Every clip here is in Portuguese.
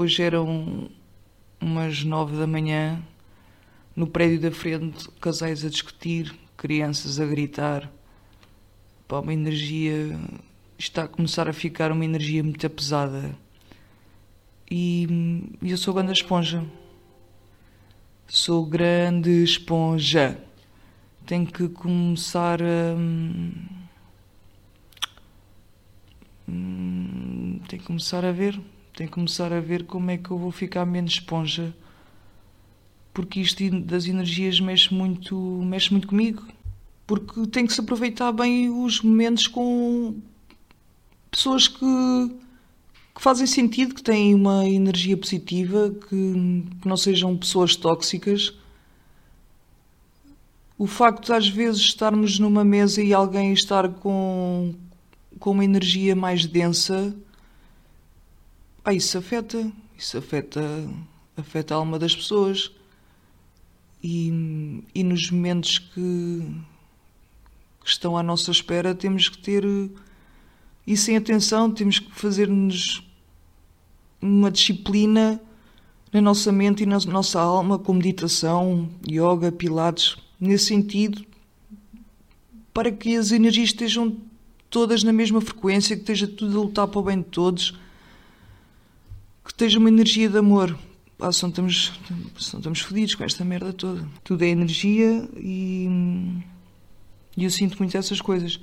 hoje eram umas nove da manhã, no prédio da frente, casais a discutir, crianças a gritar. Pá, uma energia. Está a começar a ficar uma energia muito pesada. E, e eu sou grande esponja. Sou grande esponja. Tenho que começar a. Hum, tenho que começar a ver. Tenho que começar a ver como é que eu vou ficar menos esponja. Porque isto das energias mexe muito, mexe muito comigo. Porque tem que se aproveitar bem os momentos com pessoas que que fazem sentido, que têm uma energia positiva, que, que não sejam pessoas tóxicas. O facto de às vezes estarmos numa mesa e alguém estar com, com uma energia mais densa, ah, isso afeta, isso afeta, afeta a alma das pessoas. E, e nos momentos que, que estão à nossa espera temos que ter isso em atenção, temos que fazer-nos uma disciplina na nossa mente e na nossa alma, com meditação, yoga, pilates, nesse sentido, para que as energias estejam todas na mesma frequência, que esteja tudo a lutar para o bem de todos, que esteja uma energia de amor. Ah, só estamos, estamos fodidos com esta merda toda. Tudo é energia e, e eu sinto muito essas coisas.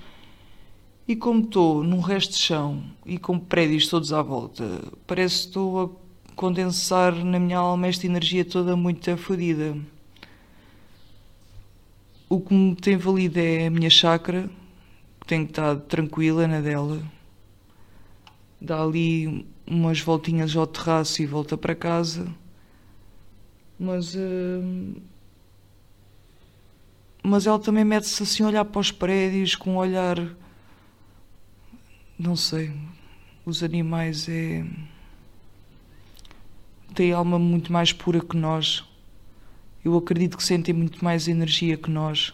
E como estou num resto de chão e com prédios todos à volta, parece que estou a condensar na minha alma esta energia toda muito fodida. O que me tem valido é a minha chácara, que tenho estado tranquila na dela. Dá ali umas voltinhas ao terraço e volta para casa. Mas. Uh... Mas ela também mete-se assim a olhar para os prédios com um olhar não sei. Os animais é. têm alma muito mais pura que nós. Eu acredito que sentem muito mais energia que nós.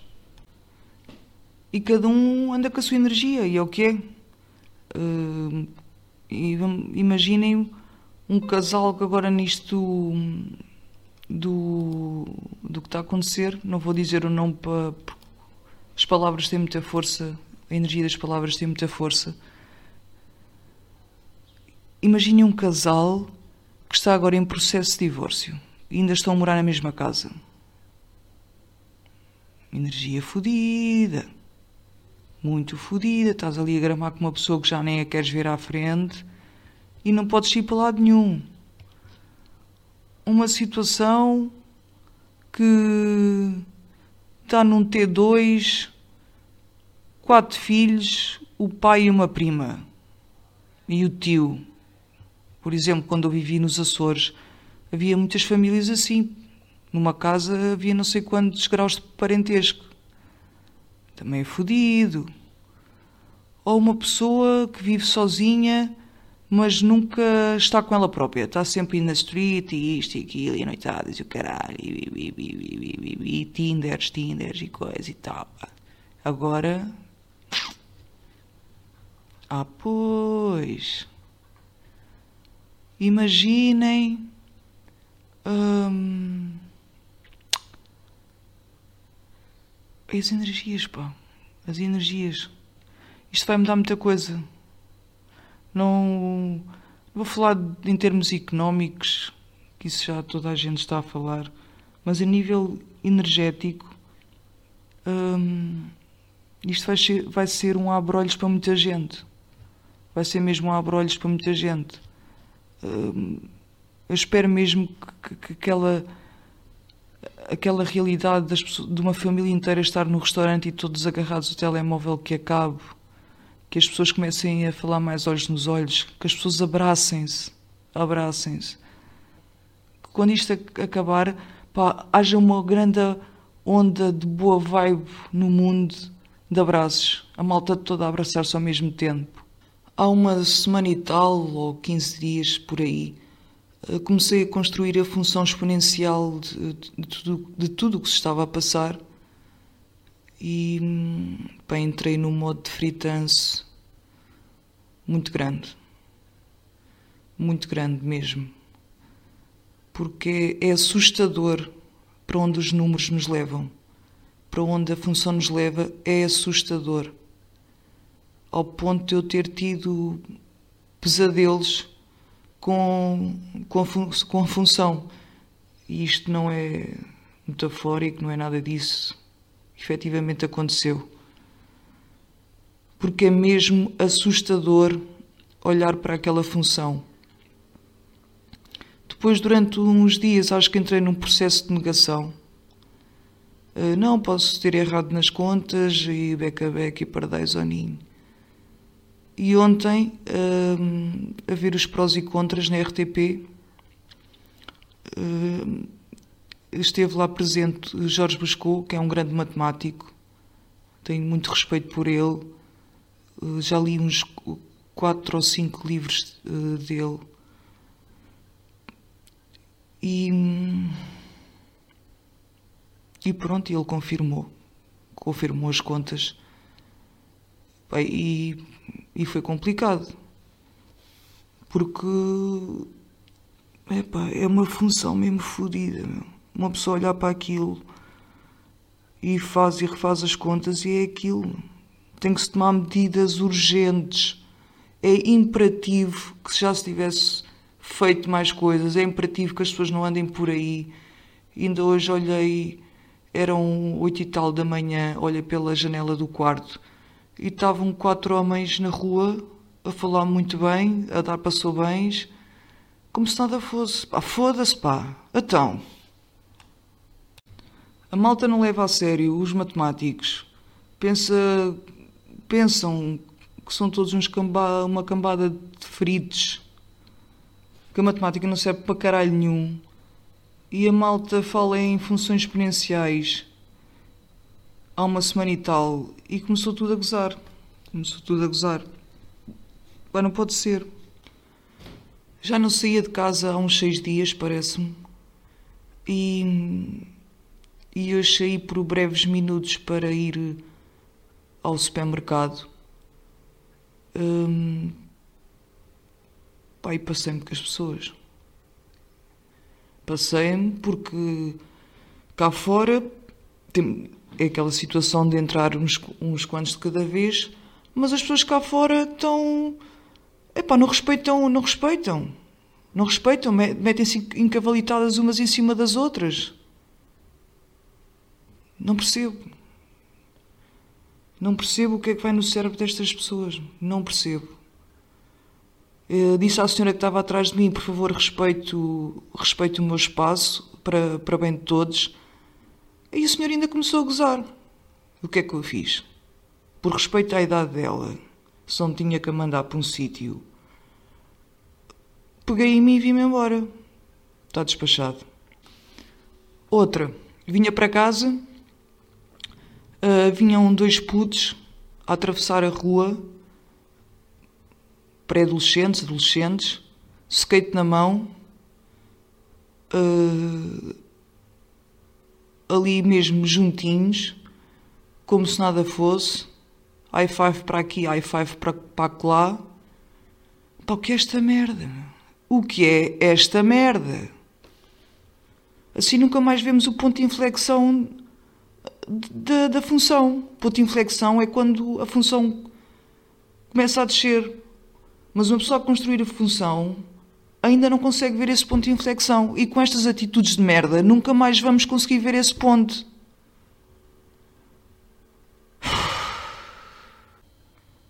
E cada um anda com a sua energia, e é o que é. Uh, imaginem um casal que agora nisto do, do que está a acontecer, não vou dizer o nome para. As palavras têm muita força, a energia das palavras tem muita força Imagine um casal que está agora em processo de divórcio e ainda estão a morar na mesma casa. Energia fodida. Muito fodida. Estás ali a gramar com uma pessoa que já nem a queres ver à frente e não podes ir para lado nenhum. Uma situação que está num T2, quatro filhos, o pai e uma prima. E o tio por exemplo, quando eu vivi nos Açores, havia muitas famílias assim. Numa casa havia não sei quantos graus de parentesco. Também é fodido. Ou uma pessoa que vive sozinha, mas nunca está com ela própria. Está sempre na street e isto e aquilo, e noitadas e o caralho, e, e, e, e, e Tinders, Tinders e coisa e tal. Agora. Ah, pois. Imaginem. Hum, as energias, pá. As energias. Isto vai mudar muita coisa. Não vou falar em termos económicos, que isso já toda a gente está a falar, mas a nível energético, hum, isto vai ser, vai ser um abrolhos para muita gente. Vai ser mesmo um abrolhos para muita gente eu espero mesmo que, que, aquela aquela realidade das, de uma família inteira estar no restaurante e todos agarrados ao telemóvel que acabe, que as pessoas comecem a falar mais olhos nos olhos, que as pessoas abracem-se, abracem-se. Quando isto acabar, pá, haja uma grande onda de boa vibe no mundo de abraços, a malta toda a abraçar-se ao mesmo tempo. Há uma semana e tal, ou 15 dias por aí, comecei a construir a função exponencial de, de, tudo, de tudo o que se estava a passar e pá, entrei num modo de fritance muito grande. Muito grande mesmo. porque é assustador para onde os números nos levam, para onde a função nos leva, é assustador. Ao ponto de eu ter tido pesadelos com, com, a, fun com a função. E isto não é metafórico, não é nada disso. Efetivamente aconteceu. Porque é mesmo assustador olhar para aquela função. Depois, durante uns dias, acho que entrei num processo de negação. Uh, não, posso ter errado nas contas e beca beca e pardais ao ninho. E ontem, uh, a ver os prós e contras na RTP, uh, esteve lá presente Jorge Buscou, que é um grande matemático. Tenho muito respeito por ele. Uh, já li uns quatro ou cinco livros dele. E, e pronto, ele confirmou. Confirmou as contas. E e foi complicado. Porque epá, é uma função mesmo fodida. Uma pessoa olhar para aquilo e faz e refaz as contas e é aquilo. Tem que se tomar medidas urgentes. É imperativo que já se tivesse feito mais coisas. É imperativo que as pessoas não andem por aí. Ainda hoje olhei, eram oito e tal da manhã, olhei pela janela do quarto e estavam quatro homens na rua a falar muito bem, a dar bens, como se nada fosse. Pá, foda-se, pá. Então. A malta não leva a sério os matemáticos. Pensa, pensam que são todos uns camba, uma cambada de feridos. Que a matemática não serve para caralho nenhum. E a malta fala em funções exponenciais há uma semana e tal e começou tudo a gozar. Começou tudo a gozar. Mas não pode ser. Já não saía de casa há uns seis dias, parece-me. E, e eu saí por breves minutos para ir ao supermercado. Hum, pá, e passei-me com as pessoas. Passei-me porque cá fora tem, é aquela situação de entrar uns, uns quantos de cada vez, mas as pessoas cá fora estão. Epá, não respeitam, não respeitam. Não respeitam, metem-se encavalitadas umas em cima das outras. Não percebo. Não percebo o que é que vai no cérebro destas pessoas. Não percebo. Eu disse à senhora que estava atrás de mim, por favor, respeite o, respeite o meu espaço para, para bem de todos. E o senhor ainda começou a gozar. O que é que eu fiz? Por respeito à idade dela, só me tinha que a mandar para um sítio. Peguei em mim e vim-me embora. Está despachado. Outra. Vinha para casa, uh, vinham dois putos a atravessar a rua, pré-adolescentes, adolescentes, skate na mão, uh, ali mesmo juntinhos, como se nada fosse. High five para aqui, high five para, para lá. Pá, o que é esta merda? O que é esta merda? Assim nunca mais vemos o ponto de inflexão da, da função. O ponto de inflexão é quando a função começa a descer. Mas uma pessoa a construir a função ainda não consegue ver esse ponto de inflexão. E com estas atitudes de merda, nunca mais vamos conseguir ver esse ponto.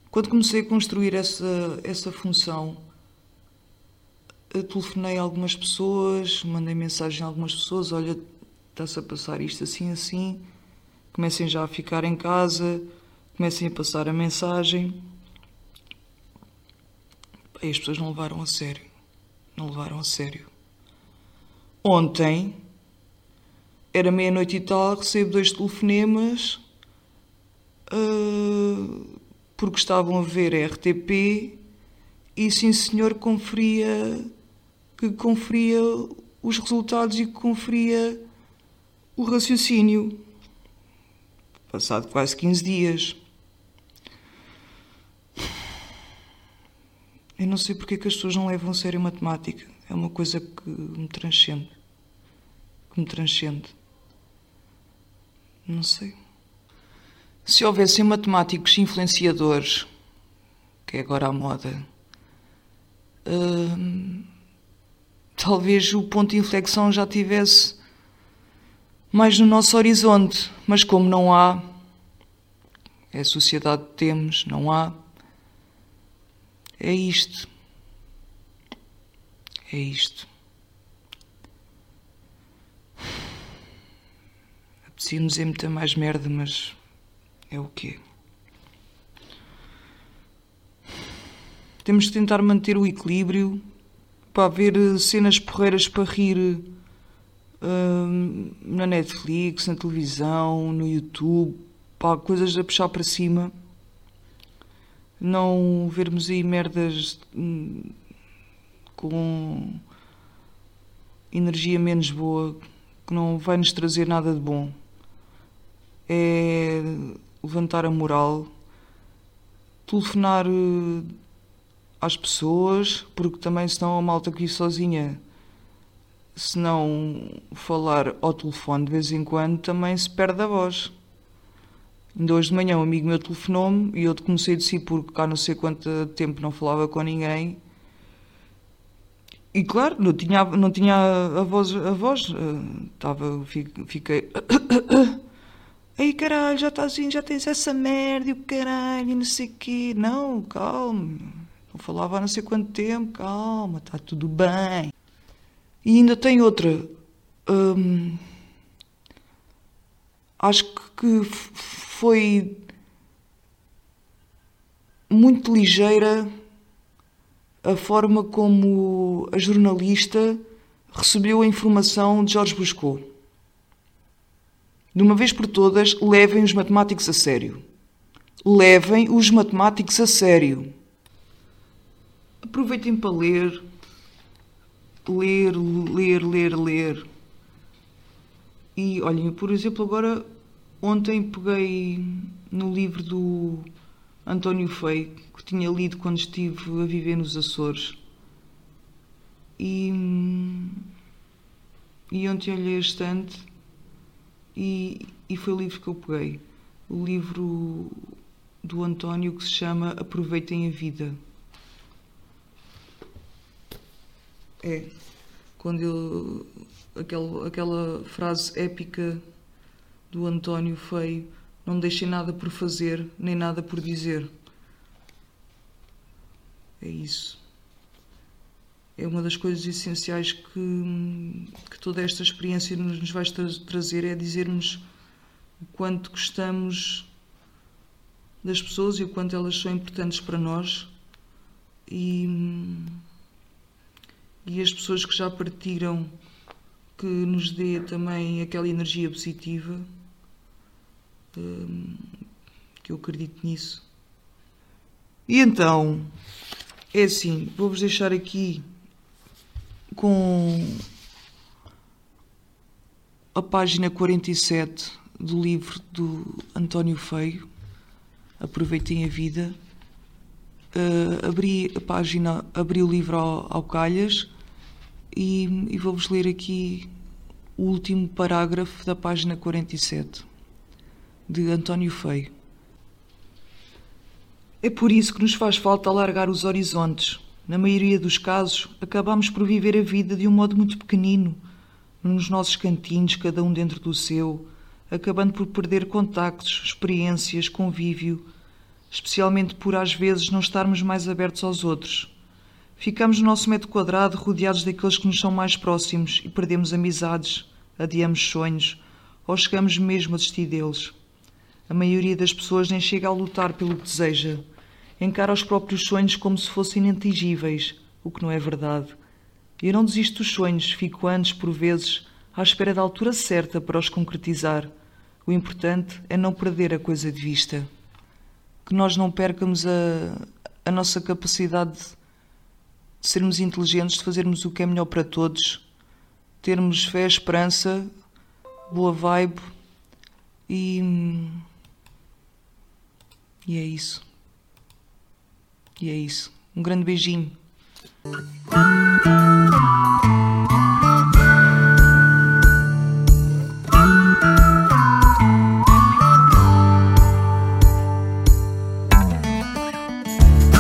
Quando comecei a construir essa, essa função, eu telefonei a algumas pessoas, mandei mensagem a algumas pessoas: olha, está-se a passar isto assim, assim. Comecem já a ficar em casa, comecem a passar a mensagem. E as pessoas não levaram a sério não levaram a sério. Ontem, era meia-noite e tal, recebo dois telefonemas uh, porque estavam a ver a RTP e sim senhor conferia que conferia os resultados e que conferia o raciocínio. Passado quase 15 dias. Eu não sei porque é que as pessoas não levam a sério a matemática. é uma coisa que me transcende. Que me transcende. Não sei. Se houvessem matemáticos influenciadores, que é agora a moda, hum, talvez o ponto de inflexão já tivesse mais no nosso horizonte, mas como não há, é a sociedade que temos, não há, é isto. É isto. Apetecia-nos dizer muita mais merda, mas é o quê? Temos de tentar manter o equilíbrio para haver eh, cenas porreiras para rir uh, na Netflix, na televisão, no YouTube, pá, coisas a puxar para cima. Não vermos aí merdas hum, com energia menos boa, que não vai nos trazer nada de bom. É levantar a moral, telefonar eh, às pessoas, porque também senão a malta aqui sozinha, se não falar ao telefone de vez em quando, também se perde a voz. Ainda hoje de manhã um amigo meu telefonou-me e eu comecei de si porque há não sei quanto tempo não falava com ninguém. E claro, não tinha, não tinha a voz, a voz. Eh, estava, fiquei. Aí caralho, já estás já tens essa merda e o caralho, e não sei o quê. Não, calma. Não falava há não sei quanto tempo, calma, está tudo bem. E ainda tem outra. Hum, acho que foi muito ligeira a forma como a jornalista recebeu a informação de Jorge Buscou. De uma vez por todas, levem os matemáticos a sério. Levem os matemáticos a sério. Aproveitem para ler. Ler, ler, ler, ler. E olhem, por exemplo, agora ontem peguei no livro do António Feio, que tinha lido quando estive a viver nos Açores. E, e ontem olhei a estante e, e foi o livro que eu peguei. O livro do António que se chama Aproveitem a Vida. É, quando aquela, aquela frase épica do António Feio, não deixem nada por fazer, nem nada por dizer. É isso. É uma das coisas essenciais que, que toda esta experiência nos vai tra trazer, é dizer-nos o quanto gostamos das pessoas e o quanto elas são importantes para nós e, e as pessoas que já partiram que nos dê também aquela energia positiva hum, que eu acredito nisso. E então, é assim, vou-vos deixar aqui com a página 47 do livro do António Feio, Aproveitem a Vida. Uh, abri a página, abri o livro ao, ao calhas e, e vou-vos ler aqui o último parágrafo da página 47 de António Feio. É por isso que nos faz falta alargar os horizontes. Na maioria dos casos, acabamos por viver a vida de um modo muito pequenino, nos nossos cantinhos, cada um dentro do seu, acabando por perder contactos, experiências, convívio, especialmente por às vezes não estarmos mais abertos aos outros. Ficamos no nosso metro quadrado rodeados daqueles que nos são mais próximos e perdemos amizades, adiamos sonhos ou chegamos mesmo a desistir deles. A maioria das pessoas nem chega a lutar pelo que deseja encara os próprios sonhos como se fossem inatingíveis, o que não é verdade. Eu não desisto dos sonhos, fico antes, por vezes, à espera da altura certa para os concretizar. O importante é não perder a coisa de vista. Que nós não percamos a, a nossa capacidade de sermos inteligentes, de fazermos o que é melhor para todos, termos fé, esperança, boa vibe e. E é isso. E é isso. Um grande beijinho.